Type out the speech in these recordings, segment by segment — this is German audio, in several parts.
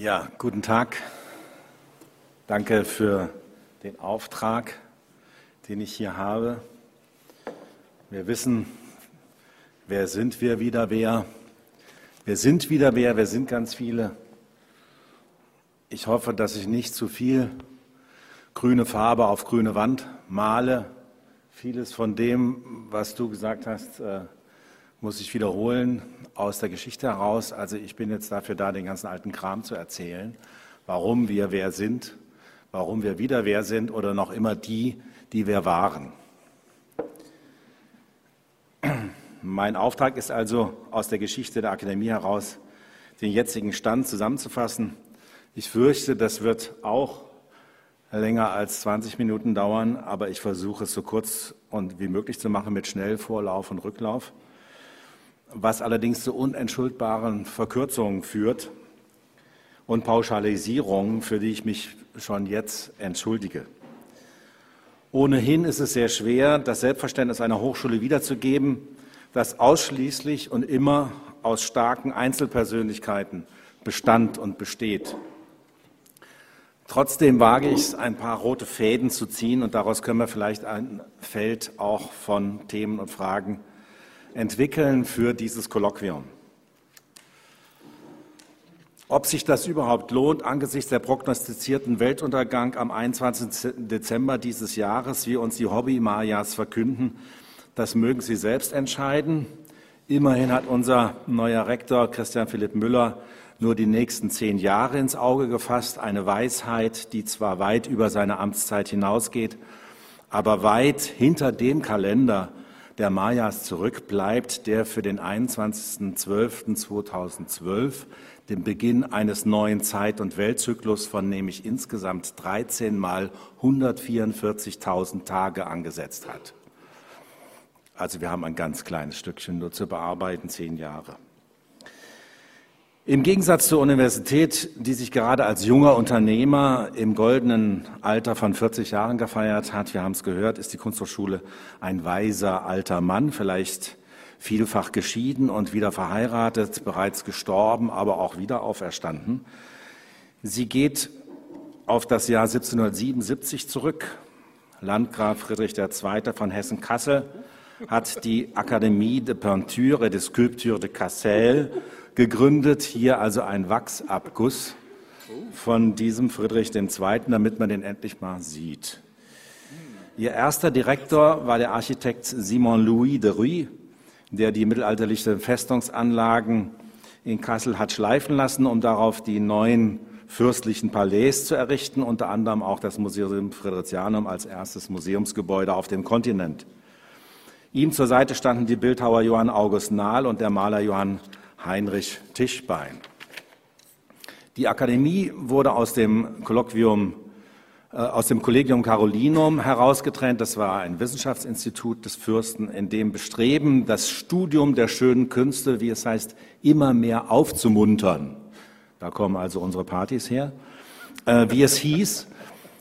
Ja, guten Tag. Danke für den Auftrag, den ich hier habe. Wir wissen, wer sind wir wieder wer? Wir sind wieder wer, wir sind ganz viele. Ich hoffe, dass ich nicht zu viel grüne Farbe auf grüne Wand male. Vieles von dem, was du gesagt hast, äh, muss ich wiederholen aus der Geschichte heraus. Also ich bin jetzt dafür da, den ganzen alten Kram zu erzählen, warum wir wer sind, warum wir wieder wer sind oder noch immer die, die wir waren. Mein Auftrag ist also, aus der Geschichte der Akademie heraus den jetzigen Stand zusammenzufassen. Ich fürchte, das wird auch länger als 20 Minuten dauern, aber ich versuche es so kurz und wie möglich zu machen mit Schnellvorlauf und Rücklauf was allerdings zu unentschuldbaren Verkürzungen führt und Pauschalisierungen, für die ich mich schon jetzt entschuldige. Ohnehin ist es sehr schwer, das Selbstverständnis einer Hochschule wiederzugeben, das ausschließlich und immer aus starken Einzelpersönlichkeiten bestand und besteht. Trotzdem wage ich es, ein paar rote Fäden zu ziehen und daraus können wir vielleicht ein Feld auch von Themen und Fragen entwickeln für dieses Kolloquium. Ob sich das überhaupt lohnt, angesichts der prognostizierten Weltuntergang am 21. Dezember dieses Jahres, wie uns die Hobby-Mayas verkünden, das mögen Sie selbst entscheiden. Immerhin hat unser neuer Rektor Christian Philipp Müller nur die nächsten zehn Jahre ins Auge gefasst. Eine Weisheit, die zwar weit über seine Amtszeit hinausgeht, aber weit hinter dem Kalender, der Mayas zurückbleibt, der für den 21.12.2012, den Beginn eines neuen Zeit- und Weltzyklus von nämlich insgesamt 13 mal 144.000 Tage angesetzt hat. Also wir haben ein ganz kleines Stückchen nur zu bearbeiten, zehn Jahre. Im Gegensatz zur Universität, die sich gerade als junger Unternehmer im goldenen Alter von 40 Jahren gefeiert hat, wir haben es gehört, ist die Kunsthochschule ein weiser alter Mann, vielleicht vielfach geschieden und wieder verheiratet, bereits gestorben, aber auch wieder auferstanden. Sie geht auf das Jahr 1777 zurück. Landgraf Friedrich II. von Hessen-Kassel hat die Akademie de Peinture et de Sculpture de Cassel gegründet. Hier also ein Wachsabguss von diesem Friedrich II., damit man den endlich mal sieht. Ihr erster Direktor war der Architekt Simon Louis de Ruy, der die mittelalterlichen Festungsanlagen in Kassel hat schleifen lassen, um darauf die neuen fürstlichen Palais zu errichten, unter anderem auch das Museum Fridericianum als erstes Museumsgebäude auf dem Kontinent. Ihm zur Seite standen die Bildhauer Johann August Nahl und der Maler Johann Heinrich Tischbein. Die Akademie wurde aus dem Kolloquium äh, aus dem Collegium Carolinum herausgetrennt. Das war ein Wissenschaftsinstitut des Fürsten, in dem Bestreben, das Studium der schönen Künste, wie es heißt, immer mehr aufzumuntern. Da kommen also unsere Partys her. Äh, wie es hieß,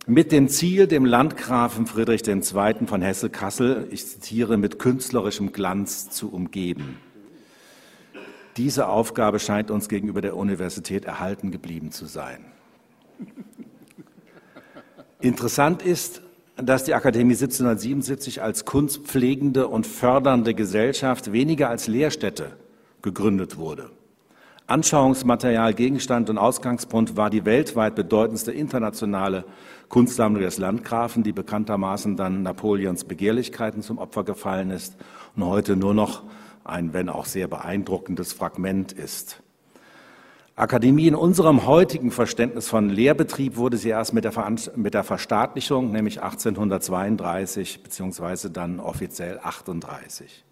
mit dem Ziel, dem Landgrafen Friedrich II. von Hesse-Kassel, ich zitiere, mit künstlerischem Glanz zu umgeben. Diese Aufgabe scheint uns gegenüber der Universität erhalten geblieben zu sein. Interessant ist, dass die Akademie 1777 als kunstpflegende und fördernde Gesellschaft weniger als Lehrstätte gegründet wurde. Anschauungsmaterial, Gegenstand und Ausgangspunkt war die weltweit bedeutendste internationale Kunstsammlung des Landgrafen, die bekanntermaßen dann Napoleons Begehrlichkeiten zum Opfer gefallen ist und heute nur noch ein, wenn auch sehr beeindruckendes Fragment ist. Akademie in unserem heutigen Verständnis von Lehrbetrieb wurde sie erst mit der, mit der Verstaatlichung, nämlich 1832 beziehungsweise dann offiziell 38.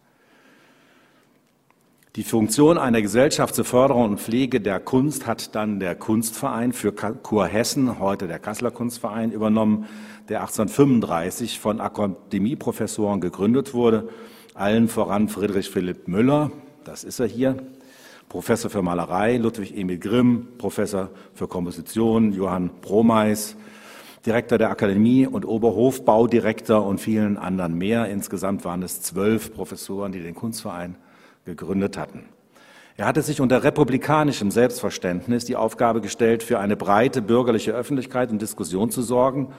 Die Funktion einer Gesellschaft zur Förderung und Pflege der Kunst hat dann der Kunstverein für Kurhessen, heute der Kasseler Kunstverein, übernommen, der 1835 von Akademieprofessoren gegründet wurde allen voran Friedrich Philipp Müller, das ist er hier, Professor für Malerei, Ludwig Emil Grimm, Professor für Komposition, Johann Bromeis, Direktor der Akademie und Oberhofbaudirektor und vielen anderen mehr. Insgesamt waren es zwölf Professoren, die den Kunstverein gegründet hatten. Er hatte sich unter republikanischem Selbstverständnis die Aufgabe gestellt, für eine breite bürgerliche Öffentlichkeit und Diskussion zu sorgen,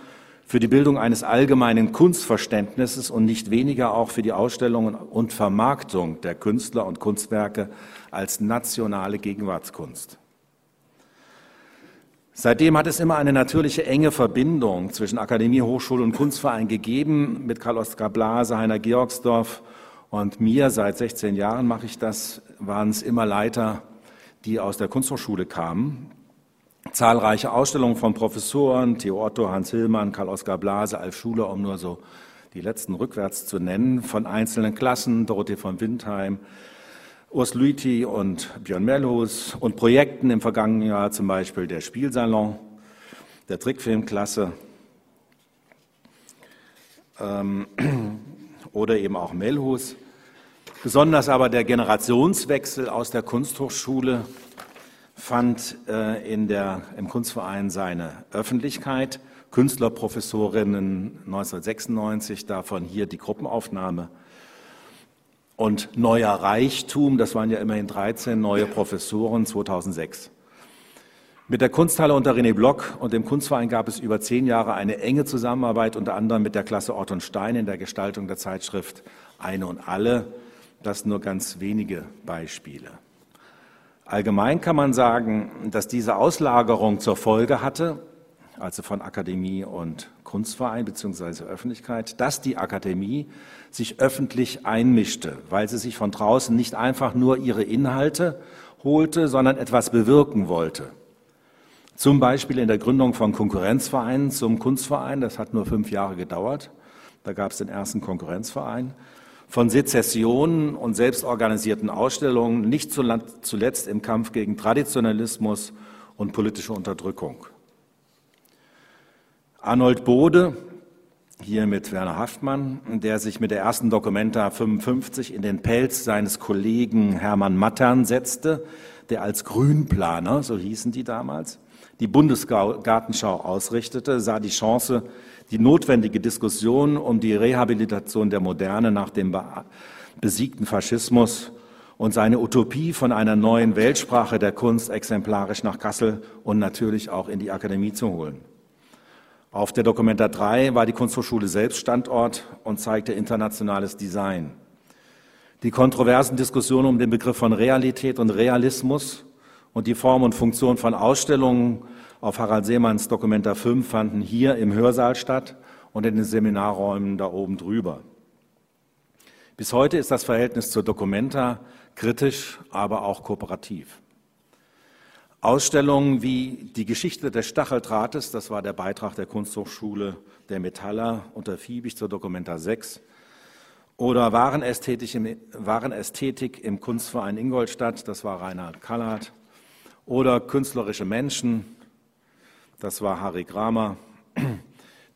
für die Bildung eines allgemeinen Kunstverständnisses und nicht weniger auch für die Ausstellung und Vermarktung der Künstler und Kunstwerke als nationale Gegenwartskunst. Seitdem hat es immer eine natürliche enge Verbindung zwischen Akademie, Hochschule und Kunstverein gegeben. Mit Karl-Oskar Blase, Heiner Georgsdorf und mir, seit 16 Jahren mache ich das, waren es immer Leiter, die aus der Kunsthochschule kamen. Zahlreiche Ausstellungen von Professoren, Theo Otto, Hans Hillmann, Karl-Oskar Blase, Alf Schuler, um nur so die letzten rückwärts zu nennen, von einzelnen Klassen, Dorothee von Windheim, Urs Lüthi und Björn Mellhus und Projekten im vergangenen Jahr, zum Beispiel der Spielsalon, der Trickfilmklasse ähm, oder eben auch Mellhus. Besonders aber der Generationswechsel aus der Kunsthochschule fand äh, in der, im Kunstverein seine Öffentlichkeit. Künstlerprofessorinnen 1996, davon hier die Gruppenaufnahme und neuer Reichtum, das waren ja immerhin 13 neue Professoren 2006. Mit der Kunsthalle unter René Block und dem Kunstverein gab es über zehn Jahre eine enge Zusammenarbeit, unter anderem mit der Klasse Ort und Stein in der Gestaltung der Zeitschrift Eine und Alle. Das nur ganz wenige Beispiele. Allgemein kann man sagen, dass diese Auslagerung zur Folge hatte, also von Akademie und Kunstverein bzw. Öffentlichkeit, dass die Akademie sich öffentlich einmischte, weil sie sich von draußen nicht einfach nur ihre Inhalte holte, sondern etwas bewirken wollte. Zum Beispiel in der Gründung von Konkurrenzvereinen zum Kunstverein, das hat nur fünf Jahre gedauert, da gab es den ersten Konkurrenzverein, von Sezessionen und selbstorganisierten Ausstellungen, nicht zuletzt im Kampf gegen Traditionalismus und politische Unterdrückung. Arnold Bode, hier mit Werner Haftmann, der sich mit der ersten Documenta 55 in den Pelz seines Kollegen Hermann Mattern setzte, der als Grünplaner, so hießen die damals, die Bundesgartenschau ausrichtete, sah die Chance, die notwendige Diskussion um die Rehabilitation der Moderne nach dem besiegten Faschismus und seine Utopie von einer neuen Weltsprache der Kunst exemplarisch nach Kassel und natürlich auch in die Akademie zu holen. Auf der Dokumenta 3 war die Kunsthochschule selbst Standort und zeigte internationales Design. Die kontroversen Diskussionen um den Begriff von Realität und Realismus und die Form und Funktion von Ausstellungen auf Harald Seemanns Dokumenta 5 fanden hier im Hörsaal statt und in den Seminarräumen da oben drüber. Bis heute ist das Verhältnis zur Dokumenta kritisch, aber auch kooperativ. Ausstellungen wie die Geschichte des Stacheldrahtes, das war der Beitrag der Kunsthochschule der Metaller unter Fiebig zur Dokumenta 6, oder Warenästhetik im, Warenästhetik im Kunstverein Ingolstadt, das war Reinhard Kallert, oder Künstlerische Menschen, das war Harry Kramer.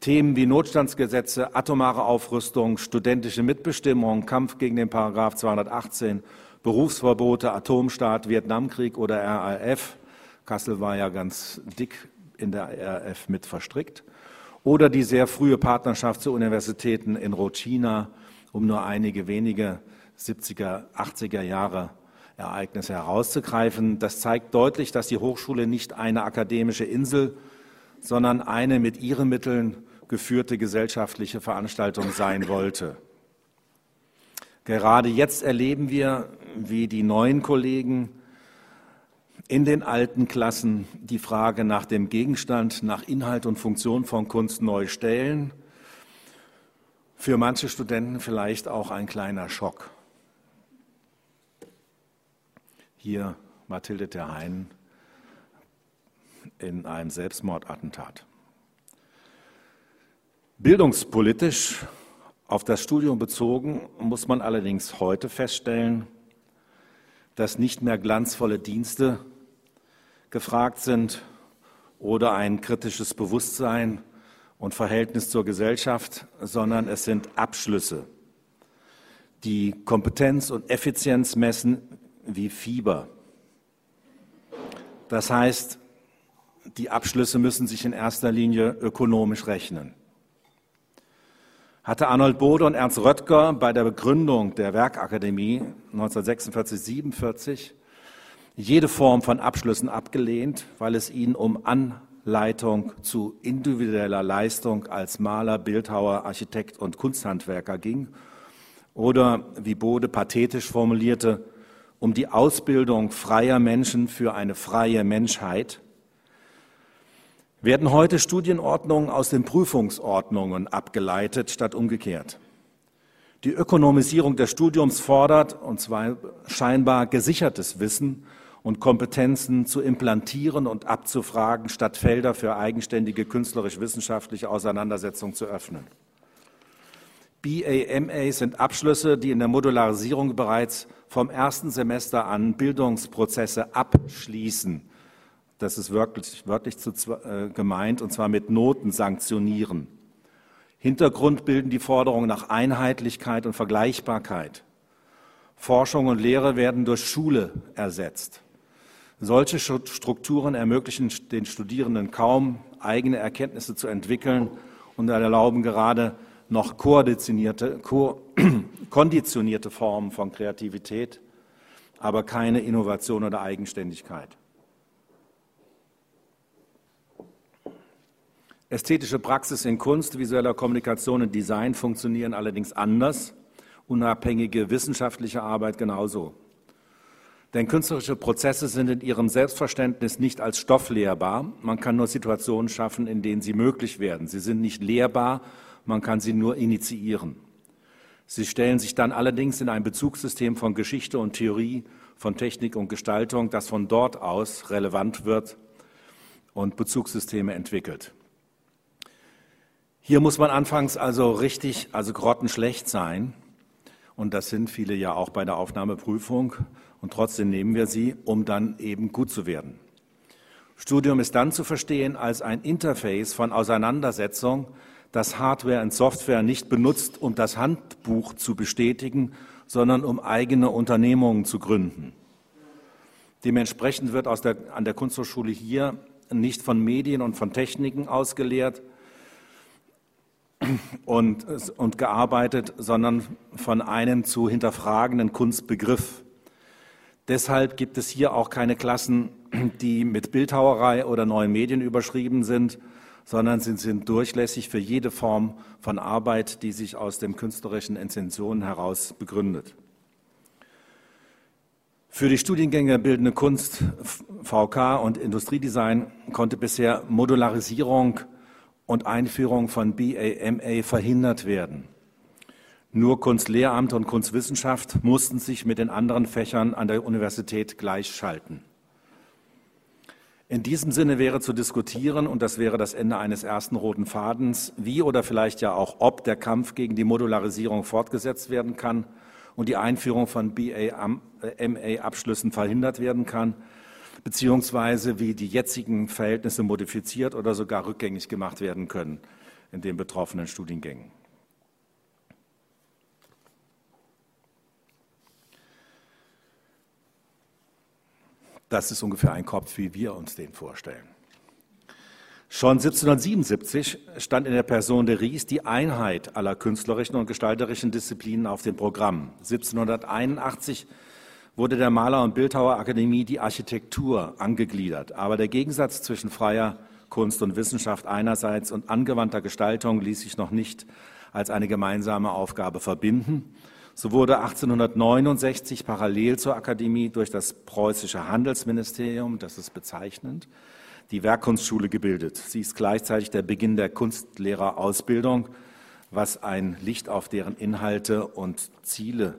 Themen wie Notstandsgesetze, atomare Aufrüstung, studentische Mitbestimmung, Kampf gegen den Paragraph 218, Berufsverbote, Atomstaat, Vietnamkrieg oder RAF Kassel war ja ganz dick in der RF mit verstrickt. Oder die sehr frühe Partnerschaft zu Universitäten in Rochina, um nur einige wenige 70er, 80er Jahre Ereignisse herauszugreifen. Das zeigt deutlich, dass die Hochschule nicht eine akademische Insel, sondern eine mit ihren Mitteln geführte gesellschaftliche Veranstaltung sein wollte. Gerade jetzt erleben wir, wie die neuen Kollegen in den alten Klassen die Frage nach dem Gegenstand, nach Inhalt und Funktion von Kunst neu stellen. Für manche Studenten vielleicht auch ein kleiner Schock. Hier Mathilde Terhein in einem Selbstmordattentat. Bildungspolitisch auf das Studium bezogen muss man allerdings heute feststellen, dass nicht mehr glanzvolle Dienste gefragt sind oder ein kritisches Bewusstsein und Verhältnis zur Gesellschaft, sondern es sind Abschlüsse, die Kompetenz und Effizienz messen wie Fieber. Das heißt, die Abschlüsse müssen sich in erster Linie ökonomisch rechnen. Hatte Arnold Bode und Ernst Röttger bei der Begründung der Werkakademie 1946-47 jede Form von Abschlüssen abgelehnt, weil es ihnen um Anleitung zu individueller Leistung als Maler, Bildhauer, Architekt und Kunsthandwerker ging oder, wie Bode pathetisch formulierte, um die Ausbildung freier Menschen für eine freie Menschheit, werden heute Studienordnungen aus den Prüfungsordnungen abgeleitet statt umgekehrt. Die Ökonomisierung des Studiums fordert, und zwar scheinbar gesichertes Wissen und Kompetenzen zu implantieren und abzufragen, statt Felder für eigenständige künstlerisch-wissenschaftliche Auseinandersetzungen zu öffnen. BAMA sind Abschlüsse, die in der Modularisierung bereits vom ersten Semester an Bildungsprozesse abschließen. Das ist wirklich, wörtlich zu, äh, gemeint, und zwar mit Noten sanktionieren. Hintergrund bilden die Forderungen nach Einheitlichkeit und Vergleichbarkeit. Forschung und Lehre werden durch Schule ersetzt. Solche Strukturen ermöglichen den Studierenden kaum, eigene Erkenntnisse zu entwickeln und erlauben gerade noch konditionierte, konditionierte Formen von Kreativität, aber keine Innovation oder Eigenständigkeit. Ästhetische Praxis in Kunst, visueller Kommunikation und Design funktionieren allerdings anders, unabhängige wissenschaftliche Arbeit genauso. Denn künstlerische Prozesse sind in ihrem Selbstverständnis nicht als Stoff lehrbar. Man kann nur Situationen schaffen, in denen sie möglich werden. Sie sind nicht lehrbar, man kann sie nur initiieren. Sie stellen sich dann allerdings in ein Bezugssystem von Geschichte und Theorie, von Technik und Gestaltung, das von dort aus relevant wird und Bezugssysteme entwickelt. Hier muss man anfangs also richtig, also grottenschlecht sein. Und das sind viele ja auch bei der Aufnahmeprüfung. Und trotzdem nehmen wir sie, um dann eben gut zu werden. Studium ist dann zu verstehen als ein Interface von Auseinandersetzung, das Hardware und Software nicht benutzt, um das Handbuch zu bestätigen, sondern um eigene Unternehmungen zu gründen. Dementsprechend wird der, an der Kunsthochschule hier nicht von Medien und von Techniken ausgelehrt, und, und gearbeitet, sondern von einem zu hinterfragenden Kunstbegriff. Deshalb gibt es hier auch keine Klassen, die mit Bildhauerei oder neuen Medien überschrieben sind, sondern sie sind durchlässig für jede Form von Arbeit, die sich aus den künstlerischen Intentionen heraus begründet. Für die Studiengänge Bildende Kunst, VK und Industriedesign konnte bisher Modularisierung und Einführung von BAMA verhindert werden. Nur Kunstlehramt und Kunstwissenschaft mussten sich mit den anderen Fächern an der Universität gleichschalten. In diesem Sinne wäre zu diskutieren, und das wäre das Ende eines ersten roten Fadens, wie oder vielleicht ja auch ob der Kampf gegen die Modularisierung fortgesetzt werden kann und die Einführung von BAMA-Abschlüssen verhindert werden kann, beziehungsweise wie die jetzigen Verhältnisse modifiziert oder sogar rückgängig gemacht werden können in den betroffenen Studiengängen. Das ist ungefähr ein Kopf, wie wir uns den vorstellen. Schon 1777 stand in der Person de Ries die Einheit aller künstlerischen und gestalterischen Disziplinen auf dem Programm. 1781 wurde der Maler- und Bildhauerakademie die Architektur angegliedert. Aber der Gegensatz zwischen freier Kunst und Wissenschaft einerseits und angewandter Gestaltung ließ sich noch nicht als eine gemeinsame Aufgabe verbinden. So wurde 1869 parallel zur Akademie durch das preußische Handelsministerium, das ist bezeichnend, die Werkkunstschule gebildet. Sie ist gleichzeitig der Beginn der Kunstlehrerausbildung, was ein Licht auf deren Inhalte und Ziele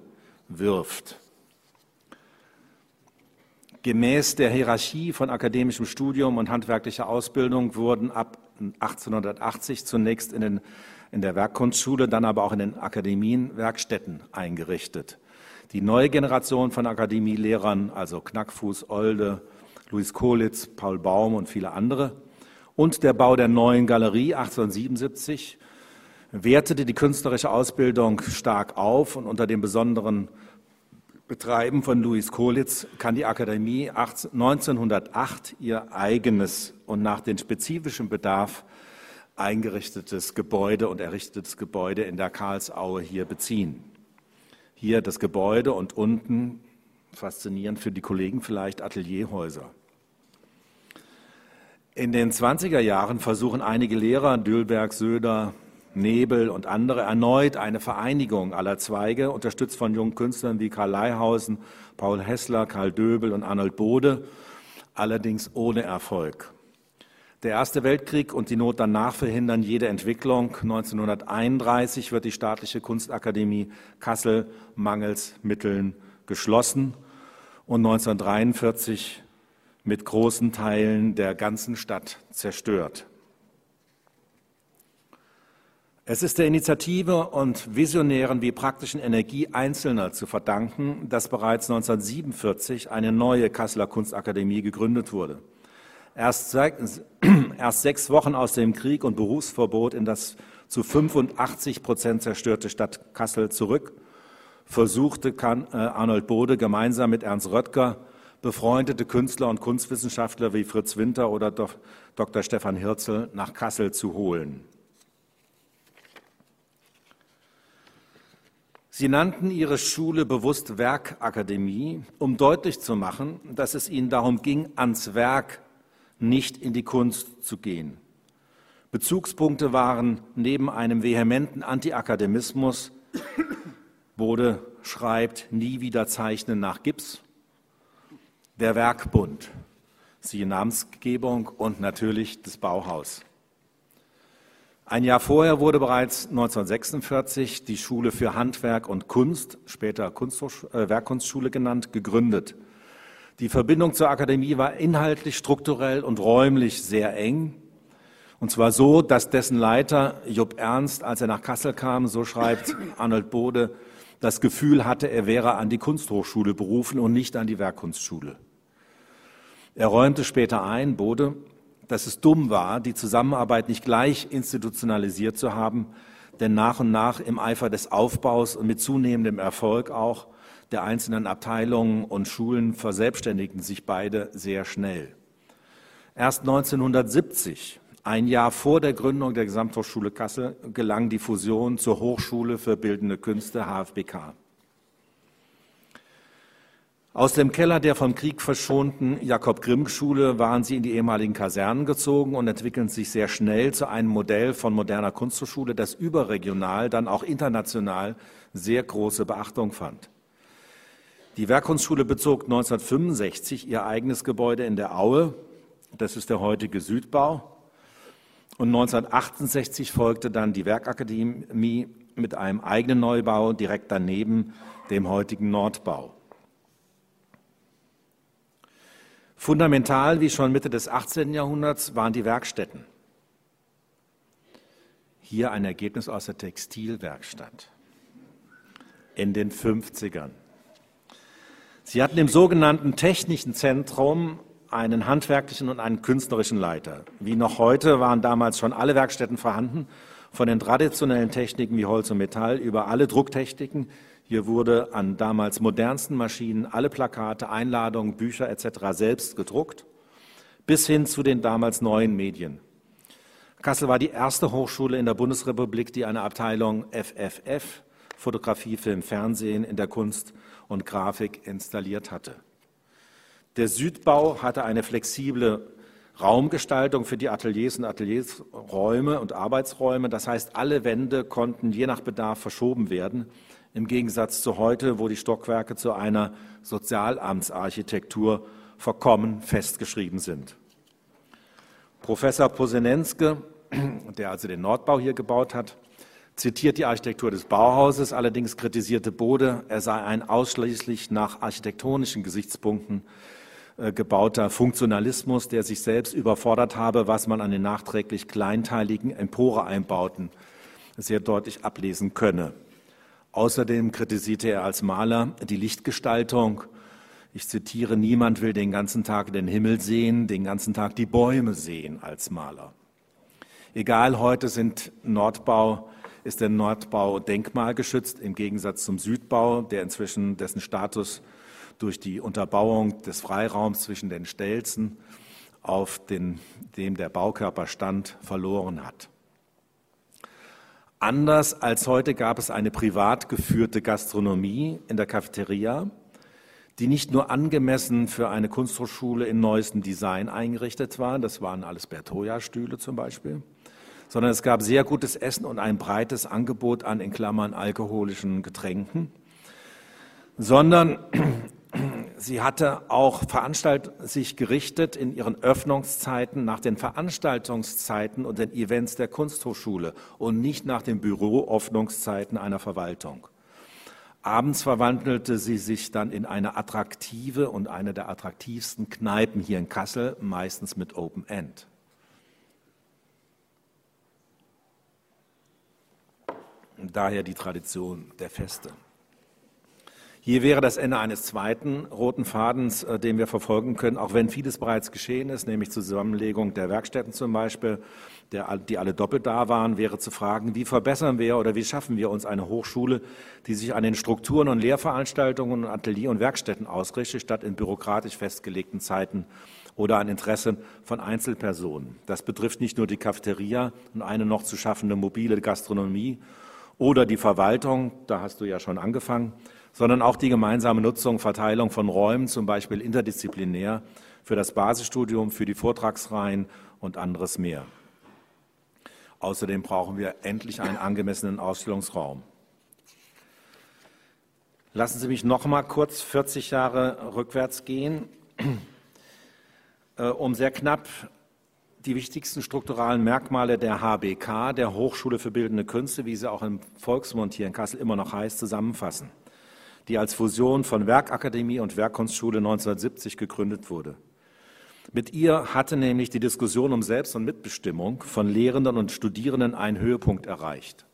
wirft. Gemäß der Hierarchie von akademischem Studium und handwerklicher Ausbildung wurden ab 1880 zunächst in, den, in der Werkkunstschule, dann aber auch in den Akademien Werkstätten eingerichtet. Die neue Generation von Akademielehrern, also Knackfuß, Olde, Luis Kohlitz, Paul Baum und viele andere, und der Bau der neuen Galerie 1877 wertete die künstlerische Ausbildung stark auf und unter dem besonderen Betreiben von Louis Kohlitz kann die Akademie 1908 ihr eigenes und nach dem spezifischen Bedarf eingerichtetes Gebäude und errichtetes Gebäude in der Karlsaue hier beziehen. Hier das Gebäude und unten faszinierend für die Kollegen vielleicht, Atelierhäuser. In den 20er Jahren versuchen einige Lehrer, Dülberg, Söder, Nebel und andere, erneut eine Vereinigung aller Zweige, unterstützt von jungen Künstlern wie Karl Leihausen, Paul Hessler, Karl Döbel und Arnold Bode, allerdings ohne Erfolg. Der Erste Weltkrieg und die Not danach verhindern jede Entwicklung. 1931 wird die Staatliche Kunstakademie Kassel mangels Mitteln geschlossen und 1943 mit großen Teilen der ganzen Stadt zerstört. Es ist der Initiative und visionären wie praktischen Energie Einzelner zu verdanken, dass bereits 1947 eine neue Kasseler Kunstakademie gegründet wurde. Erst, erst sechs Wochen aus dem Krieg und Berufsverbot in das zu 85 Prozent zerstörte Stadt Kassel zurück, versuchte äh, Arnold Bode gemeinsam mit Ernst Röttger befreundete Künstler und Kunstwissenschaftler wie Fritz Winter oder Dr. Stefan Hirzel nach Kassel zu holen. Sie nannten ihre Schule bewusst Werkakademie, um deutlich zu machen, dass es ihnen darum ging, ans Werk, nicht in die Kunst zu gehen. Bezugspunkte waren neben einem vehementen Antiakademismus, Bode schreibt, nie wieder zeichnen nach Gips, der Werkbund, siehe Namensgebung und natürlich das Bauhaus. Ein Jahr vorher wurde bereits 1946 die Schule für Handwerk und Kunst, später äh, Werkkunstschule genannt, gegründet. Die Verbindung zur Akademie war inhaltlich, strukturell und räumlich sehr eng. Und zwar so, dass dessen Leiter Jupp Ernst, als er nach Kassel kam, so schreibt Arnold Bode, das Gefühl hatte, er wäre an die Kunsthochschule berufen und nicht an die Werkkunstschule. Er räumte später ein, Bode, dass es dumm war, die Zusammenarbeit nicht gleich institutionalisiert zu haben, denn nach und nach im Eifer des Aufbaus und mit zunehmendem Erfolg auch der einzelnen Abteilungen und Schulen verselbstständigten sich beide sehr schnell. Erst 1970 ein Jahr vor der Gründung der Gesamthochschule Kassel gelang die Fusion zur Hochschule für Bildende Künste HFBK. Aus dem Keller der vom Krieg verschonten Jakob Grimm Schule waren sie in die ehemaligen Kasernen gezogen und entwickelten sich sehr schnell zu einem Modell von moderner Kunsthochschule, das überregional, dann auch international sehr große Beachtung fand. Die Werkkunstschule bezog 1965 ihr eigenes Gebäude in der Aue, das ist der heutige Südbau, und 1968 folgte dann die Werkakademie mit einem eigenen Neubau direkt daneben, dem heutigen Nordbau. Fundamental, wie schon Mitte des 18. Jahrhunderts, waren die Werkstätten. Hier ein Ergebnis aus der Textilwerkstatt in den 50ern. Sie hatten im sogenannten Technischen Zentrum einen handwerklichen und einen künstlerischen Leiter. Wie noch heute waren damals schon alle Werkstätten vorhanden, von den traditionellen Techniken wie Holz und Metall über alle Drucktechniken. Hier wurde an damals modernsten Maschinen alle Plakate, Einladungen, Bücher etc. selbst gedruckt, bis hin zu den damals neuen Medien. Kassel war die erste Hochschule in der Bundesrepublik, die eine Abteilung FFF, Fotografie, Film, Fernsehen in der Kunst und Grafik installiert hatte. Der Südbau hatte eine flexible Raumgestaltung für die Ateliers und Ateliersräume und Arbeitsräume. Das heißt, alle Wände konnten je nach Bedarf verschoben werden, im Gegensatz zu heute, wo die Stockwerke zu einer Sozialamtsarchitektur verkommen festgeschrieben sind. Professor Posenenske, der also den Nordbau hier gebaut hat, zitiert die Architektur des Bauhauses, allerdings kritisierte Bode, er sei ein ausschließlich nach architektonischen Gesichtspunkten äh, gebauter Funktionalismus, der sich selbst überfordert habe, was man an den nachträglich kleinteiligen Empore-Einbauten sehr deutlich ablesen könne. Außerdem kritisierte er als Maler die Lichtgestaltung. Ich zitiere, niemand will den ganzen Tag den Himmel sehen, den ganzen Tag die Bäume sehen als Maler. Egal, heute sind Nordbau ist der Nordbau denkmalgeschützt im Gegensatz zum Südbau, der inzwischen dessen Status durch die Unterbauung des Freiraums zwischen den Stelzen, auf den, dem der Baukörper stand, verloren hat. Anders als heute gab es eine privat geführte Gastronomie in der Cafeteria, die nicht nur angemessen für eine Kunsthochschule in neuestem Design eingerichtet waren, das waren alles Bertoia-Stühle zum Beispiel, sondern es gab sehr gutes Essen und ein breites Angebot an in Klammern alkoholischen Getränken, sondern sie hatte auch veranstalt, sich gerichtet in ihren Öffnungszeiten nach den Veranstaltungszeiten und den Events der Kunsthochschule und nicht nach den Büroöffnungszeiten einer Verwaltung. Abends verwandelte sie sich dann in eine attraktive und eine der attraktivsten Kneipen hier in Kassel, meistens mit Open End. Daher die Tradition der Feste. Hier wäre das Ende eines zweiten roten Fadens, äh, den wir verfolgen können, auch wenn vieles bereits geschehen ist, nämlich Zusammenlegung der Werkstätten zum Beispiel, der, die alle doppelt da waren, wäre zu fragen, wie verbessern wir oder wie schaffen wir uns eine Hochschule, die sich an den Strukturen und Lehrveranstaltungen und Atelier- und Werkstätten ausrichtet, statt in bürokratisch festgelegten Zeiten oder an Interessen von Einzelpersonen. Das betrifft nicht nur die Cafeteria und eine noch zu schaffende mobile Gastronomie oder die Verwaltung, da hast du ja schon angefangen, sondern auch die gemeinsame Nutzung, Verteilung von Räumen, zum Beispiel interdisziplinär, für das Basisstudium, für die Vortragsreihen und anderes mehr. Außerdem brauchen wir endlich einen angemessenen Ausstellungsraum. Lassen Sie mich noch mal kurz 40 Jahre rückwärts gehen, äh, um sehr knapp die wichtigsten strukturalen Merkmale der HBK, der Hochschule für Bildende Künste, wie sie auch im Volksmund hier in Kassel immer noch heißt, zusammenfassen die als Fusion von Werkakademie und Werkkunstschule 1970 gegründet wurde. Mit ihr hatte nämlich die Diskussion um Selbst- und Mitbestimmung von Lehrenden und Studierenden einen Höhepunkt erreicht.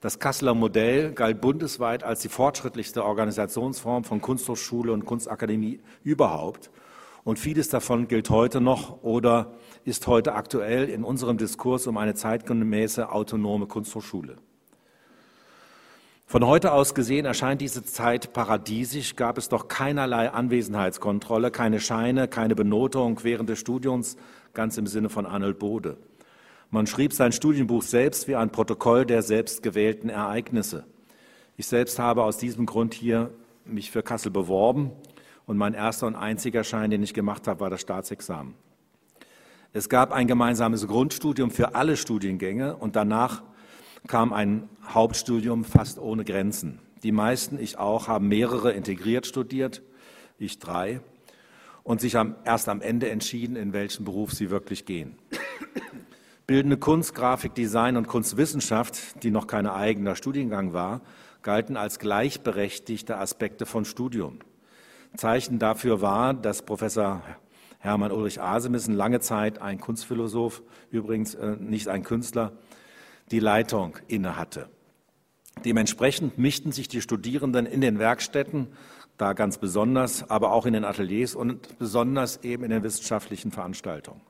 Das Kasseler Modell galt bundesweit als die fortschrittlichste Organisationsform von Kunsthochschule und Kunstakademie überhaupt. Und vieles davon gilt heute noch oder ist heute aktuell in unserem Diskurs um eine zeitgemäße autonome Kunsthochschule. Von heute aus gesehen erscheint diese Zeit paradiesisch, gab es doch keinerlei Anwesenheitskontrolle, keine Scheine, keine Benotung während des Studiums, ganz im Sinne von Arnold Bode. Man schrieb sein Studienbuch selbst wie ein Protokoll der selbstgewählten Ereignisse. Ich selbst habe aus diesem Grund hier mich für Kassel beworben und mein erster und einziger Schein, den ich gemacht habe, war das Staatsexamen. Es gab ein gemeinsames Grundstudium für alle Studiengänge und danach kam ein Hauptstudium fast ohne Grenzen. Die meisten, ich auch, haben mehrere integriert studiert, ich drei, und sich am, erst am Ende entschieden, in welchen Beruf sie wirklich gehen. Bildende Kunst, Grafik, Design und Kunstwissenschaft, die noch kein eigener Studiengang war, galten als gleichberechtigte Aspekte von Studium. Zeichen dafür war, dass Professor Hermann Ulrich Asemissen lange Zeit ein Kunstphilosoph, übrigens äh, nicht ein Künstler, die Leitung innehatte. Dementsprechend mischten sich die Studierenden in den Werkstätten, da ganz besonders, aber auch in den Ateliers und besonders eben in den wissenschaftlichen Veranstaltungen.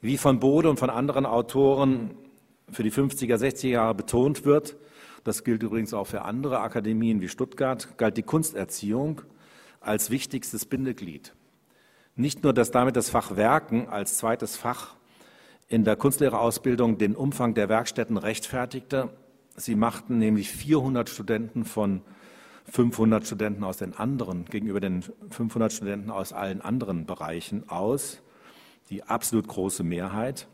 Wie von Bode und von anderen Autoren für die 50er, 60er Jahre betont wird, das gilt übrigens auch für andere Akademien wie Stuttgart, galt die Kunsterziehung als wichtigstes Bindeglied. Nicht nur, dass damit das Fach Werken als zweites Fach in der Kunstlehrerausbildung den Umfang der Werkstätten rechtfertigte. Sie machten nämlich 400 Studenten von 500 Studenten aus den anderen, gegenüber den 500 Studenten aus allen anderen Bereichen aus, die absolut große Mehrheit.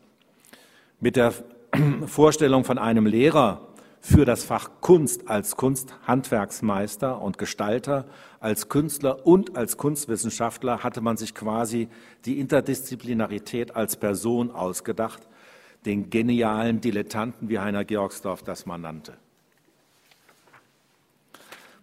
Mit der Vorstellung von einem Lehrer für das Fach Kunst als Kunsthandwerksmeister und Gestalter, als Künstler und als Kunstwissenschaftler hatte man sich quasi die Interdisziplinarität als Person ausgedacht, den genialen Dilettanten, wie Heiner Georgsdorf das mal nannte.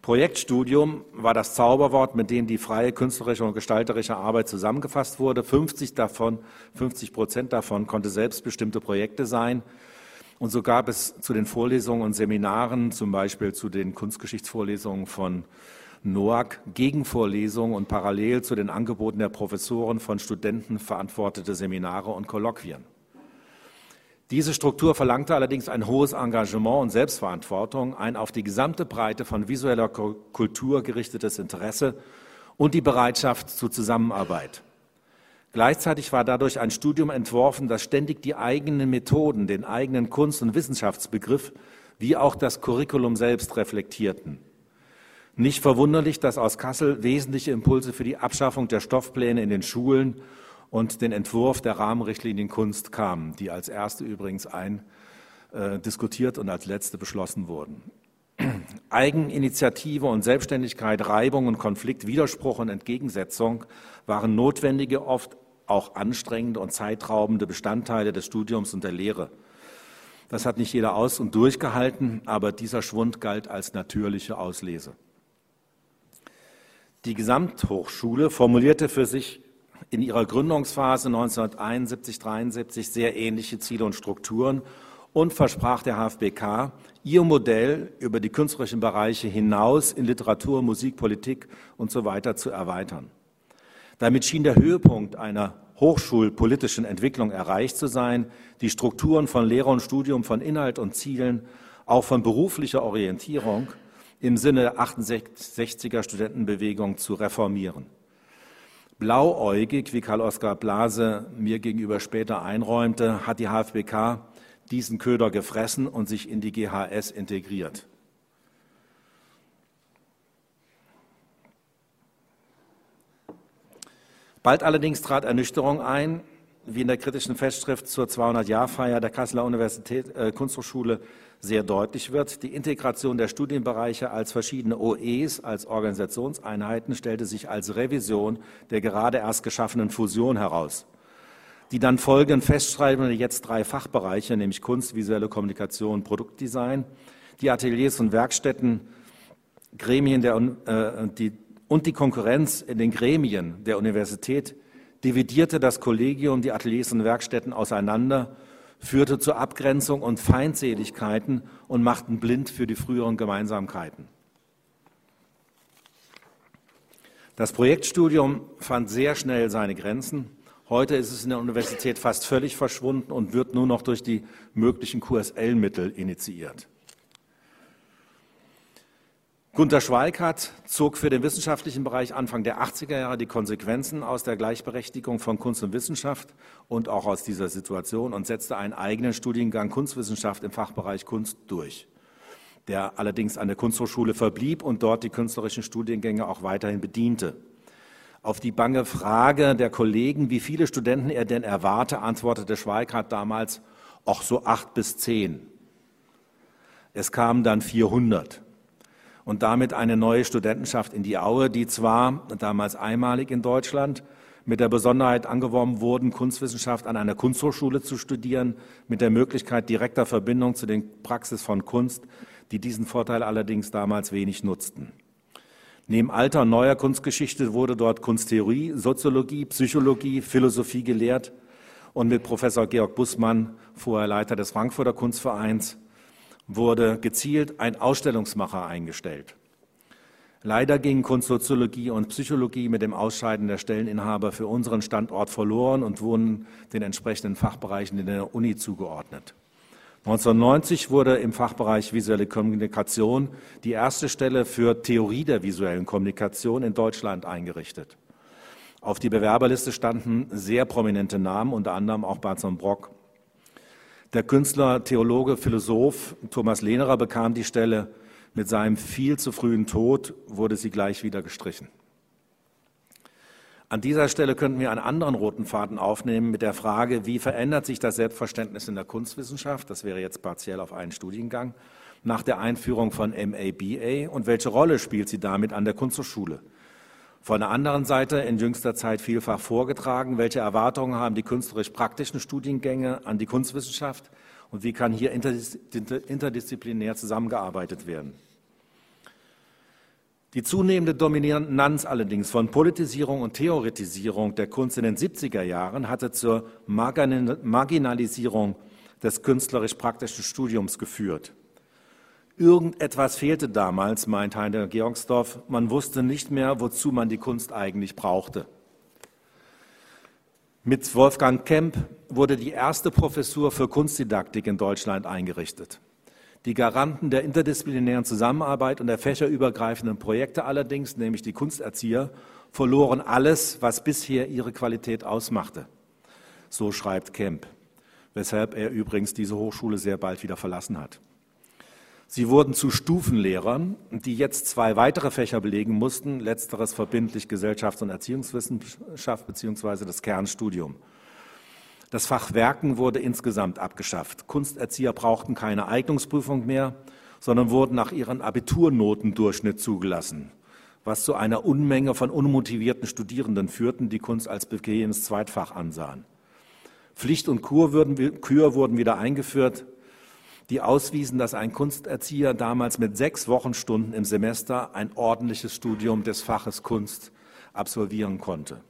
Projektstudium war das Zauberwort, mit dem die freie künstlerische und gestalterische Arbeit zusammengefasst wurde. 50 davon, 50 Prozent davon konnte selbstbestimmte Projekte sein. Und so gab es zu den Vorlesungen und Seminaren, zum Beispiel zu den Kunstgeschichtsvorlesungen von NOAC, Gegenvorlesungen und parallel zu den Angeboten der Professoren von Studenten verantwortete Seminare und Kolloquien. Diese Struktur verlangte allerdings ein hohes Engagement und Selbstverantwortung, ein auf die gesamte Breite von visueller Kultur gerichtetes Interesse und die Bereitschaft zur Zusammenarbeit. Gleichzeitig war dadurch ein Studium entworfen, das ständig die eigenen Methoden, den eigenen Kunst- und Wissenschaftsbegriff wie auch das Curriculum selbst reflektierten. Nicht verwunderlich, dass aus Kassel wesentliche Impulse für die Abschaffung der Stoffpläne in den Schulen und den Entwurf der Rahmenrichtlinien Kunst kamen, die als erste übrigens eindiskutiert äh, und als letzte beschlossen wurden. Eigeninitiative und Selbstständigkeit, Reibung und Konflikt, Widerspruch und Entgegensetzung waren notwendige, oft auch anstrengende und zeitraubende Bestandteile des Studiums und der Lehre. Das hat nicht jeder aus und durchgehalten, aber dieser Schwund galt als natürliche Auslese. Die Gesamthochschule formulierte für sich in ihrer Gründungsphase 1971-73 sehr ähnliche Ziele und Strukturen und versprach der HFBK, ihr Modell über die künstlerischen Bereiche hinaus in Literatur, Musik, Politik und so weiter zu erweitern. Damit schien der Höhepunkt einer hochschulpolitischen Entwicklung erreicht zu sein, die Strukturen von Lehre und Studium, von Inhalt und Zielen, auch von beruflicher Orientierung im Sinne der 68er Studentenbewegung zu reformieren. Blauäugig, wie Karl-Oskar Blase mir gegenüber später einräumte, hat die HFBK diesen Köder gefressen und sich in die GHS integriert. Bald allerdings trat Ernüchterung ein, wie in der kritischen Festschrift zur 200-Jahr-Feier der Kasseler Universität, äh, Kunsthochschule sehr deutlich wird. Die Integration der Studienbereiche als verschiedene OEs, als Organisationseinheiten, stellte sich als Revision der gerade erst geschaffenen Fusion heraus. Die dann folgenden festschreibende jetzt drei Fachbereiche, nämlich Kunst, visuelle Kommunikation, Produktdesign, die Ateliers und Werkstätten, Gremien der, äh, die, und die Konkurrenz in den Gremien der Universität dividierte das Kollegium die Ateliers und Werkstätten auseinander führte zu Abgrenzung und Feindseligkeiten und machten blind für die früheren Gemeinsamkeiten. Das Projektstudium fand sehr schnell seine Grenzen. Heute ist es in der Universität fast völlig verschwunden und wird nur noch durch die möglichen QSL-Mittel initiiert. Gunter Schweikart zog für den wissenschaftlichen Bereich Anfang der 80er Jahre die Konsequenzen aus der Gleichberechtigung von Kunst und Wissenschaft und auch aus dieser Situation und setzte einen eigenen Studiengang Kunstwissenschaft im Fachbereich Kunst durch, der allerdings an der Kunsthochschule verblieb und dort die künstlerischen Studiengänge auch weiterhin bediente. Auf die bange Frage der Kollegen, wie viele Studenten er denn erwarte, antwortete Schweikart damals, auch so acht bis zehn. Es kamen dann 400 und damit eine neue Studentenschaft in die Aue, die zwar damals einmalig in Deutschland mit der Besonderheit angeworben wurden, Kunstwissenschaft an einer Kunsthochschule zu studieren, mit der Möglichkeit direkter Verbindung zu den Praxis von Kunst, die diesen Vorteil allerdings damals wenig nutzten. Neben alter und neuer Kunstgeschichte wurde dort Kunsttheorie, Soziologie, Psychologie, Philosophie gelehrt und mit Professor Georg Bussmann, vorher Leiter des Frankfurter Kunstvereins, wurde gezielt ein Ausstellungsmacher eingestellt. Leider gingen Kunstsoziologie und Psychologie mit dem Ausscheiden der Stelleninhaber für unseren Standort verloren und wurden den entsprechenden Fachbereichen in der Uni zugeordnet. 1990 wurde im Fachbereich visuelle Kommunikation die erste Stelle für Theorie der visuellen Kommunikation in Deutschland eingerichtet. Auf die Bewerberliste standen sehr prominente Namen, unter anderem auch Barton Brock, der Künstler, Theologe, Philosoph Thomas Lehnerer bekam die Stelle. Mit seinem viel zu frühen Tod wurde sie gleich wieder gestrichen. An dieser Stelle könnten wir einen anderen roten Faden aufnehmen mit der Frage, wie verändert sich das Selbstverständnis in der Kunstwissenschaft, das wäre jetzt partiell auf einen Studiengang, nach der Einführung von MABA und welche Rolle spielt sie damit an der Kunsthochschule? Von der anderen Seite in jüngster Zeit vielfach vorgetragen, welche Erwartungen haben die künstlerisch-praktischen Studiengänge an die Kunstwissenschaft und wie kann hier interdisziplinär zusammengearbeitet werden. Die zunehmende Dominanz allerdings von Politisierung und Theoretisierung der Kunst in den 70er Jahren hatte zur Marginalisierung des künstlerisch-praktischen Studiums geführt. Irgendetwas fehlte damals, meint Heiner Georgsdorf. Man wusste nicht mehr, wozu man die Kunst eigentlich brauchte. Mit Wolfgang Kemp wurde die erste Professur für Kunstdidaktik in Deutschland eingerichtet. Die Garanten der interdisziplinären Zusammenarbeit und der fächerübergreifenden Projekte allerdings, nämlich die Kunsterzieher, verloren alles, was bisher ihre Qualität ausmachte. So schreibt Kemp, weshalb er übrigens diese Hochschule sehr bald wieder verlassen hat. Sie wurden zu Stufenlehrern, die jetzt zwei weitere Fächer belegen mussten, letzteres verbindlich Gesellschafts- und Erziehungswissenschaft beziehungsweise das Kernstudium. Das Fach Werken wurde insgesamt abgeschafft. Kunsterzieher brauchten keine Eignungsprüfung mehr, sondern wurden nach ihren Abiturnotendurchschnitt zugelassen, was zu einer Unmenge von unmotivierten Studierenden führten, die Kunst als bequemes Zweitfach ansahen. Pflicht und Kur wurden, Kür wurden wieder eingeführt, die auswiesen, dass ein Kunsterzieher damals mit sechs Wochenstunden im Semester ein ordentliches Studium des Faches Kunst absolvieren konnte.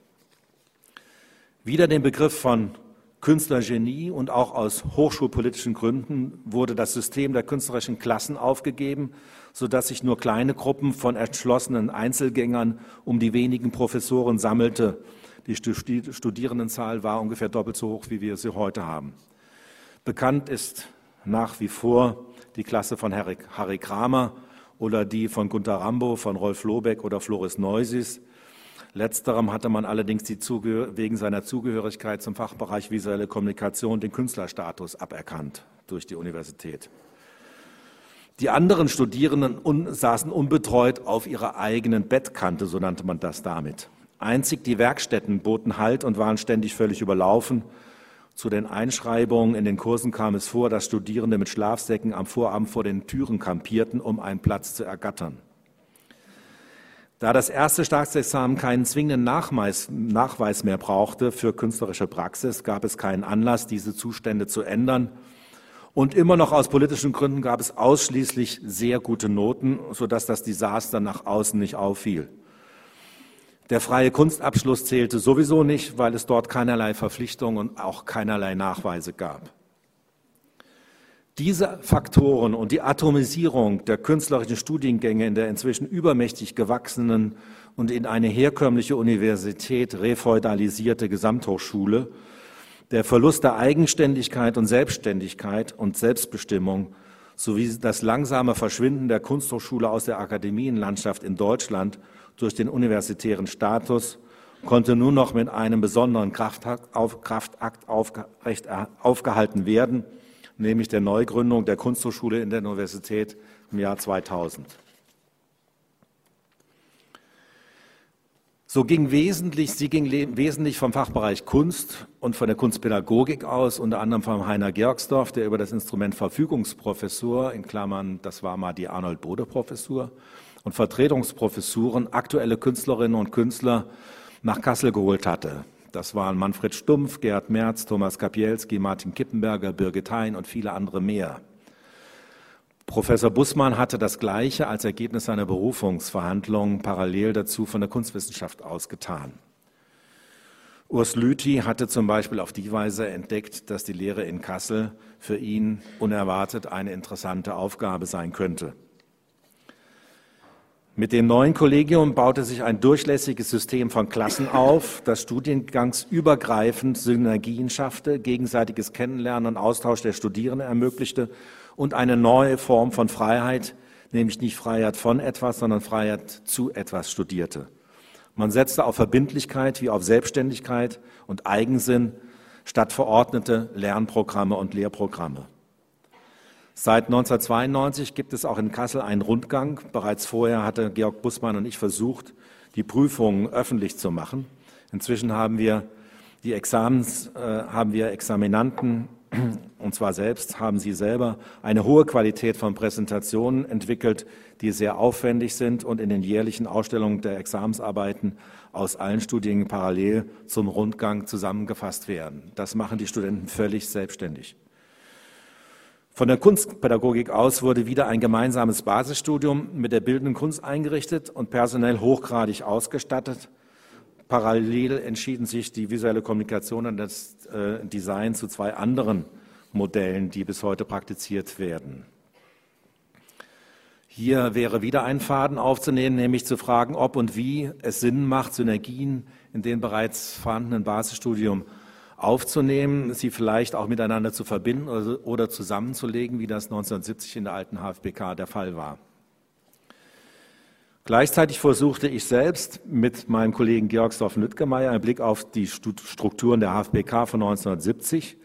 Wieder den Begriff von Künstlergenie und auch aus hochschulpolitischen Gründen wurde das System der künstlerischen Klassen aufgegeben, sodass sich nur kleine Gruppen von entschlossenen Einzelgängern um die wenigen Professoren sammelte. Die Studierendenzahl war ungefähr doppelt so hoch, wie wir sie heute haben. Bekannt ist nach wie vor die Klasse von Harry, Kramer oder die von Gunter Rambo, von Rolf Lobeck oder Floris Neusis. Letzterem hatte man allerdings wegen seiner Zugehörigkeit zum Fachbereich visuelle Kommunikation den Künstlerstatus aberkannt durch die Universität. Die anderen Studierenden un saßen unbetreut auf ihrer eigenen Bettkante, so nannte man das damit. Einzig die Werkstätten boten Halt und waren ständig völlig überlaufen. Zu den Einschreibungen in den Kursen kam es vor, dass Studierende mit Schlafsäcken am Vorabend vor den Türen kampierten, um einen Platz zu ergattern. Da das erste Staatsexamen keinen zwingenden Nachweis, mehr brauchte für künstlerische Praxis, gab es keinen Anlass, diese Zustände zu ändern. Und immer noch aus politischen Gründen gab es ausschließlich sehr gute Noten, sodass das Desaster nach außen nicht auffiel. Der freie Kunstabschluss zählte sowieso nicht, weil es dort keinerlei Verpflichtungen und auch keinerlei Nachweise gab. Diese Faktoren und die Atomisierung der künstlerischen Studiengänge in der inzwischen übermächtig gewachsenen und in eine herkömmliche Universität refeudalisierte Gesamthochschule, der Verlust der Eigenständigkeit und Selbstständigkeit und Selbstbestimmung sowie das langsame Verschwinden der Kunsthochschule aus der Akademienlandschaft in Deutschland durch den universitären Status konnte nur noch mit einem besonderen Kraftakt, aufrecht, aufgehalten werden, nämlich der Neugründung der Kunsthochschule in der Universität im Jahr 2000. So ging wesentlich, sie ging wesentlich vom Fachbereich Kunst und von der Kunstpädagogik aus, unter anderem von Heiner Georgsdorf, der über das Instrument Verfügungsprofessur, in Klammern, das war mal die Arnold Bode Professur, und Vertretungsprofessuren aktuelle Künstlerinnen und Künstler nach Kassel geholt hatte. Das waren Manfred Stumpf, Gerhard Merz, Thomas Kapielski, Martin Kippenberger, Birgit Hein und viele andere mehr. Professor Bussmann hatte das Gleiche als Ergebnis seiner Berufungsverhandlungen parallel dazu von der Kunstwissenschaft ausgetan. Urs Lüthi hatte zum Beispiel auf die Weise entdeckt, dass die Lehre in Kassel für ihn unerwartet eine interessante Aufgabe sein könnte. Mit dem neuen Kollegium baute sich ein durchlässiges System von Klassen auf, das studiengangsübergreifend Synergien schaffte, gegenseitiges Kennenlernen und Austausch der Studierenden ermöglichte und eine neue Form von Freiheit, nämlich nicht Freiheit von etwas, sondern Freiheit zu etwas studierte. Man setzte auf Verbindlichkeit wie auf Selbstständigkeit und Eigensinn statt verordnete Lernprogramme und Lehrprogramme. Seit 1992 gibt es auch in Kassel einen Rundgang. Bereits vorher hatte Georg Bussmann und ich versucht, die Prüfungen öffentlich zu machen. Inzwischen haben wir die Examens, äh, haben wir Examinanten, und zwar selbst, haben sie selber eine hohe Qualität von Präsentationen entwickelt, die sehr aufwendig sind und in den jährlichen Ausstellungen der Examensarbeiten aus allen Studien parallel zum Rundgang zusammengefasst werden. Das machen die Studenten völlig selbstständig. Von der Kunstpädagogik aus wurde wieder ein gemeinsames Basisstudium mit der bildenden Kunst eingerichtet und personell hochgradig ausgestattet. Parallel entschieden sich die visuelle Kommunikation und das äh, Design zu zwei anderen Modellen, die bis heute praktiziert werden. Hier wäre wieder ein Faden aufzunehmen, nämlich zu fragen, ob und wie es Sinn macht, Synergien in den bereits vorhandenen Basisstudium aufzunehmen, sie vielleicht auch miteinander zu verbinden oder, zusammenzulegen, wie das 1970 in der alten HFBK der Fall war. Gleichzeitig versuchte ich selbst mit meinem Kollegen Georgsdorf Lüttgemeier einen Blick auf die Strukturen der HFBK von 1970,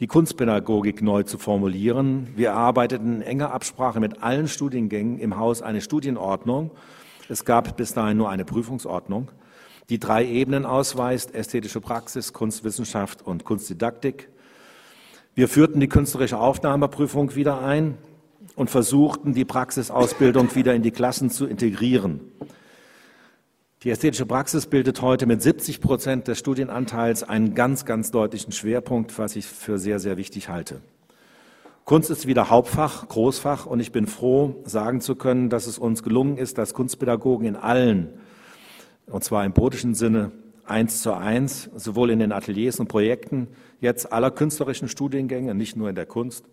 die Kunstpädagogik neu zu formulieren. Wir arbeiteten in enger Absprache mit allen Studiengängen im Haus eine Studienordnung. Es gab bis dahin nur eine Prüfungsordnung, die drei Ebenen ausweist, ästhetische Praxis, Kunstwissenschaft und Kunstdidaktik. Wir führten die künstlerische Aufnahmeprüfung wieder ein und versuchten, die Praxisausbildung wieder in die Klassen zu integrieren. Die ästhetische Praxis bildet heute mit 70 Prozent des Studienanteils einen ganz, ganz deutlichen Schwerpunkt, was ich für sehr, sehr wichtig halte. Kunst ist wieder Hauptfach, Großfach und ich bin froh, sagen zu können, dass es uns gelungen ist, dass Kunstpädagogen in allen, und zwar im politischen Sinne, eins zu eins, sowohl in den Ateliers und Projekten jetzt aller künstlerischen Studiengänge, nicht nur in der Kunst,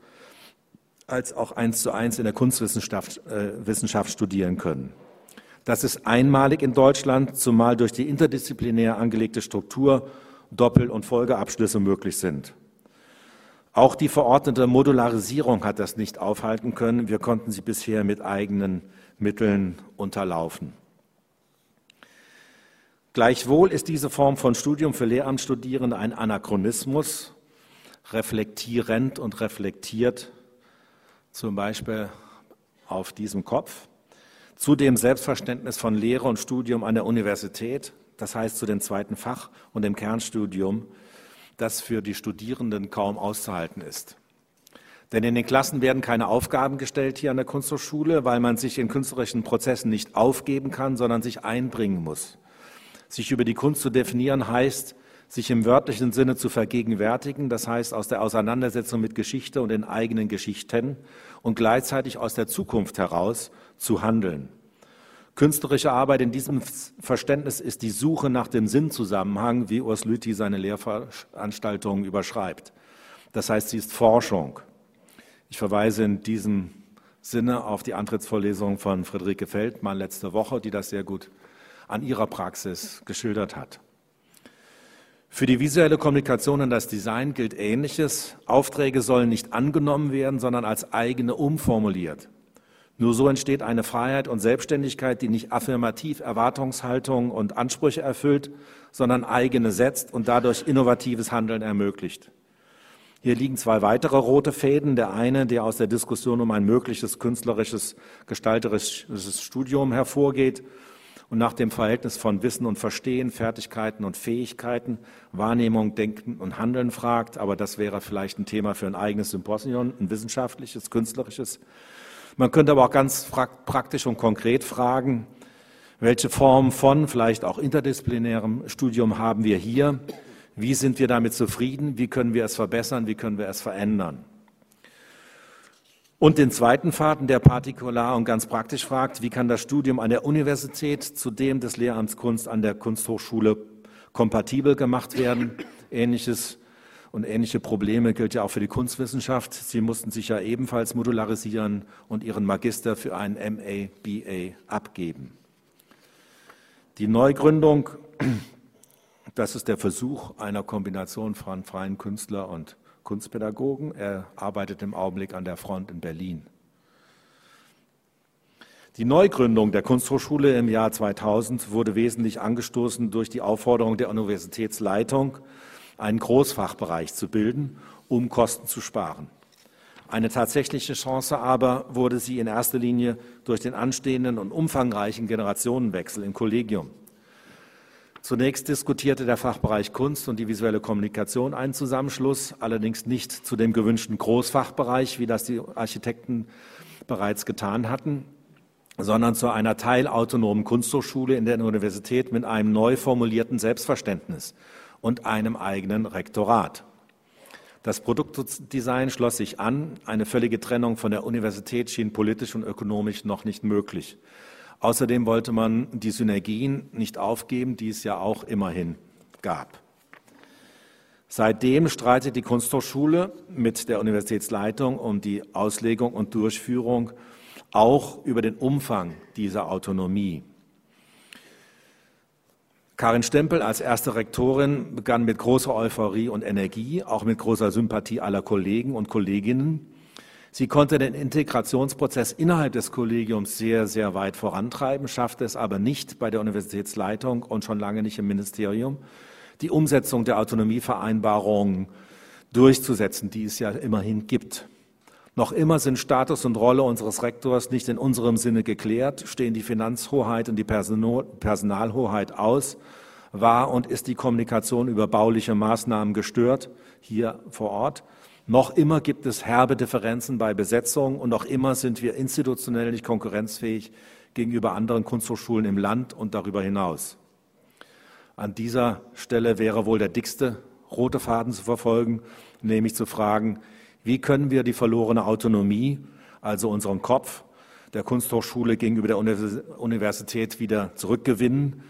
als auch eins zu eins in der Kunstwissenschaft äh, Wissenschaft studieren können. Das ist einmalig in Deutschland, zumal durch die interdisziplinär angelegte Struktur Doppel- und Folgeabschlüsse möglich sind. Auch die verordnete Modularisierung hat das nicht aufhalten können. Wir konnten sie bisher mit eigenen Mitteln unterlaufen. Gleichwohl ist diese Form von Studium für Lehramtsstudierende ein Anachronismus, reflektierend und reflektiert, zum Beispiel auf diesem Kopf, zu dem Selbstverständnis von Lehre und Studium an der Universität, das heißt zu dem zweiten Fach und dem Kernstudium, das für die Studierenden kaum auszuhalten ist. Denn in den Klassen werden keine Aufgaben gestellt hier an der Kunsthochschule, weil man sich in künstlerischen Prozessen nicht aufgeben kann, sondern sich einbringen muss. Sich über die Kunst zu definieren heißt, sich im wörtlichen Sinne zu vergegenwärtigen, das heißt aus der Auseinandersetzung mit Geschichte und den eigenen Geschichten und gleichzeitig aus der Zukunft heraus zu handeln. Künstlerische Arbeit in diesem Verständnis ist die Suche nach dem Sinnzusammenhang, wie Urs Lüthi seine Lehrveranstaltungen überschreibt. Das heißt, sie ist Forschung. Ich verweise in diesem Sinne auf die Antrittsvorlesung von Friederike Feldmann letzte Woche, die das sehr gut an ihrer Praxis geschildert hat. Für die visuelle Kommunikation und das Design gilt Ähnliches. Aufträge sollen nicht angenommen werden, sondern als eigene umformuliert. Nur so entsteht eine Freiheit und Selbstständigkeit, die nicht affirmativ Erwartungshaltungen und Ansprüche erfüllt, sondern eigene setzt und dadurch innovatives Handeln ermöglicht. Hier liegen zwei weitere rote Fäden. Der eine, der aus der Diskussion um ein mögliches künstlerisches, gestalterisches Studium hervorgeht und nach dem Verhältnis von Wissen und Verstehen, Fertigkeiten und Fähigkeiten, Wahrnehmung, Denken und Handeln fragt. Aber das wäre vielleicht ein Thema für ein eigenes Symposium, ein wissenschaftliches, künstlerisches. Man könnte aber auch ganz praktisch und konkret fragen, welche Form von vielleicht auch interdisziplinärem Studium haben wir hier? Wie sind wir damit zufrieden? Wie können wir es verbessern? Wie können wir es verändern? Und den zweiten Faden, der partikular und ganz praktisch fragt, wie kann das Studium an der Universität zu dem des Lehramts Kunst an der Kunsthochschule kompatibel gemacht werden? Ähnliches und ähnliche Probleme gilt ja auch für die Kunstwissenschaft. Sie mussten sich ja ebenfalls modularisieren und ihren Magister für einen MA, BA abgeben. Die Neugründung, das ist der Versuch einer Kombination von freien Künstler und Kunstpädagogen. Er arbeitet im Augenblick an der Front in Berlin. Die Neugründung der Kunsthochschule im Jahr 2000 wurde wesentlich angestoßen durch die Aufforderung der Universitätsleitung, einen Großfachbereich zu bilden, um Kosten zu sparen. Eine tatsächliche Chance aber wurde sie in erster Linie durch den anstehenden und umfangreichen Generationenwechsel im Kollegium. Zunächst diskutierte der Fachbereich Kunst und die visuelle Kommunikation einen Zusammenschluss, allerdings nicht zu dem gewünschten Großfachbereich, wie das die Architekten bereits getan hatten, sondern zu einer teilautonomen Kunsthochschule in der Universität mit einem neu formulierten Selbstverständnis und einem eigenen Rektorat. Das Produktdesign schloss sich an. Eine völlige Trennung von der Universität schien politisch und ökonomisch noch nicht möglich. Außerdem wollte man die Synergien nicht aufgeben, die es ja auch immerhin gab. Seitdem streitet die Kunsthochschule mit der Universitätsleitung um die Auslegung und Durchführung auch über den Umfang dieser Autonomie. Karin Stempel als erste Rektorin begann mit großer Euphorie und Energie, auch mit großer Sympathie aller Kollegen und Kolleginnen, Sie konnte den Integrationsprozess innerhalb des Kollegiums sehr, sehr weit vorantreiben, schaffte es aber nicht bei der Universitätsleitung und schon lange nicht im Ministerium, die Umsetzung der Autonomievereinbarung durchzusetzen, die es ja immerhin gibt. Noch immer sind Status und Rolle unseres Rektors nicht in unserem Sinne geklärt, stehen die Finanzhoheit und die Personalhoheit aus, war und ist die Kommunikation über bauliche Maßnahmen gestört, hier vor Ort. Noch immer gibt es herbe Differenzen bei Besetzung und noch immer sind wir institutionell nicht konkurrenzfähig gegenüber anderen Kunsthochschulen im Land und darüber hinaus. An dieser Stelle wäre wohl der dickste rote Faden zu verfolgen, nämlich zu fragen, wie können wir die verlorene Autonomie, also unseren Kopf der Kunsthochschule gegenüber der Universität wieder zurückgewinnen?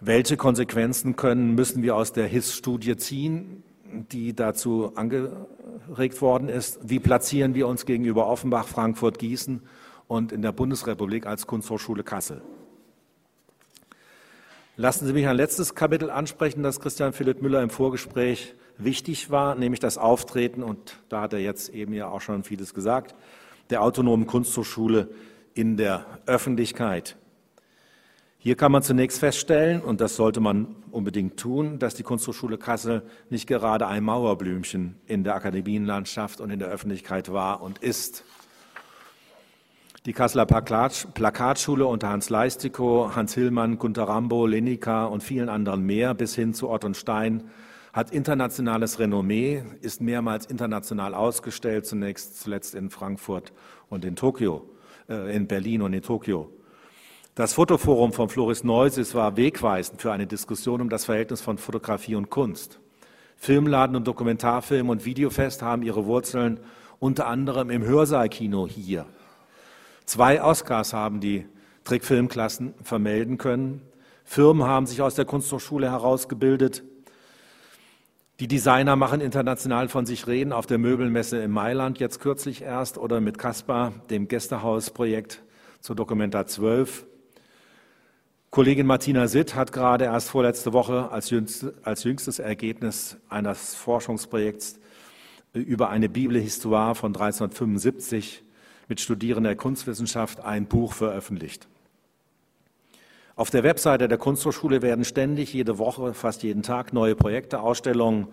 Welche Konsequenzen können, müssen wir aus der HIS-Studie ziehen, die dazu angeregt worden ist? Wie platzieren wir uns gegenüber Offenbach, Frankfurt, Gießen und in der Bundesrepublik als Kunsthochschule Kassel? Lassen Sie mich ein letztes Kapitel ansprechen, das Christian Philipp Müller im Vorgespräch wichtig war, nämlich das Auftreten, und da hat er jetzt eben ja auch schon vieles gesagt, der autonomen Kunsthochschule in der Öffentlichkeit. Hier kann man zunächst feststellen, und das sollte man unbedingt tun, dass die Kunsthochschule Kassel nicht gerade ein Mauerblümchen in der Akademienlandschaft und in der Öffentlichkeit war und ist. Die Kasseler Plakatschule unter Hans Leistikow, Hans Hillmann, Gunter Rambo, Lenika und vielen anderen mehr bis hin zu Ott und Stein hat internationales Renommee, ist mehrmals international ausgestellt, zunächst zuletzt in Frankfurt und in Tokio, äh, in Berlin und in Tokio. Das Fotoforum von Floris Neusis war wegweisend für eine Diskussion um das Verhältnis von Fotografie und Kunst. Filmladen und Dokumentarfilm und Videofest haben ihre Wurzeln unter anderem im Hörsaalkino hier. Zwei Oscars haben die Trickfilmklassen vermelden können. Firmen haben sich aus der Kunsthochschule herausgebildet. Die Designer machen international von sich reden auf der Möbelmesse in Mailand jetzt kürzlich erst oder mit Caspar, dem Gästehausprojekt zur Dokumenta 12. Kollegin Martina Sitt hat gerade erst vorletzte Woche als, jüngst, als jüngstes Ergebnis eines Forschungsprojekts über eine Bible Histoire von 1375 mit Studierenden der Kunstwissenschaft ein Buch veröffentlicht. Auf der Webseite der Kunsthochschule werden ständig jede Woche, fast jeden Tag neue Projekte, Ausstellungen,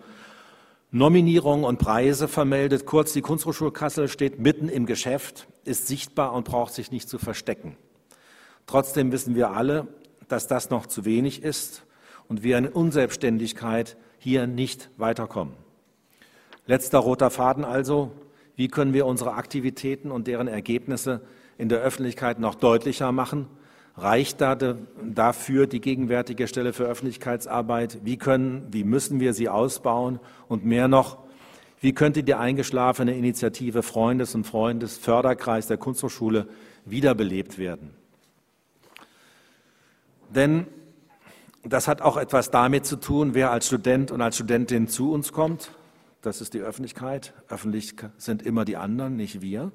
Nominierungen und Preise vermeldet. Kurz, die Kunsthochschule Kassel steht mitten im Geschäft, ist sichtbar und braucht sich nicht zu verstecken. Trotzdem wissen wir alle, dass das noch zu wenig ist und wir in Unselbstständigkeit hier nicht weiterkommen. Letzter roter Faden also, wie können wir unsere Aktivitäten und deren Ergebnisse in der Öffentlichkeit noch deutlicher machen Reicht da de, dafür die gegenwärtige Stelle für Öffentlichkeitsarbeit? Wie können, wie müssen wir sie ausbauen? Und mehr noch, wie könnte die eingeschlafene Initiative Freundes und Freundes Förderkreis der Kunsthochschule wiederbelebt werden? Denn das hat auch etwas damit zu tun, wer als Student und als Studentin zu uns kommt. Das ist die Öffentlichkeit. Öffentlich sind immer die anderen, nicht wir.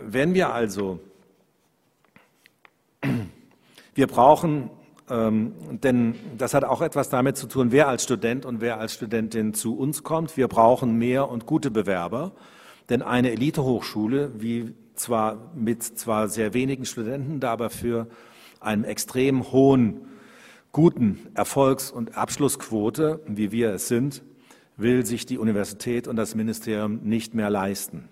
Wenn wir also wir brauchen, ähm, denn das hat auch etwas damit zu tun, wer als Student und wer als Studentin zu uns kommt. Wir brauchen mehr und gute Bewerber, denn eine Elitehochschule, wie zwar mit zwar sehr wenigen Studenten, da aber für einen extrem hohen, guten Erfolgs- und Abschlussquote, wie wir es sind, will sich die Universität und das Ministerium nicht mehr leisten.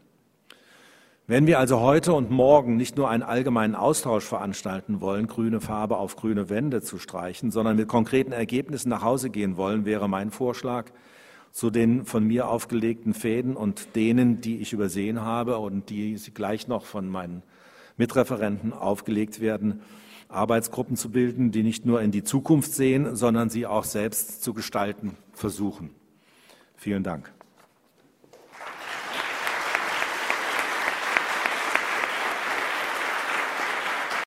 Wenn wir also heute und morgen nicht nur einen allgemeinen Austausch veranstalten wollen, grüne Farbe auf grüne Wände zu streichen, sondern mit konkreten Ergebnissen nach Hause gehen wollen, wäre mein Vorschlag, zu den von mir aufgelegten Fäden und denen, die ich übersehen habe und die gleich noch von meinen Mitreferenten aufgelegt werden, Arbeitsgruppen zu bilden, die nicht nur in die Zukunft sehen, sondern sie auch selbst zu gestalten versuchen. Vielen Dank.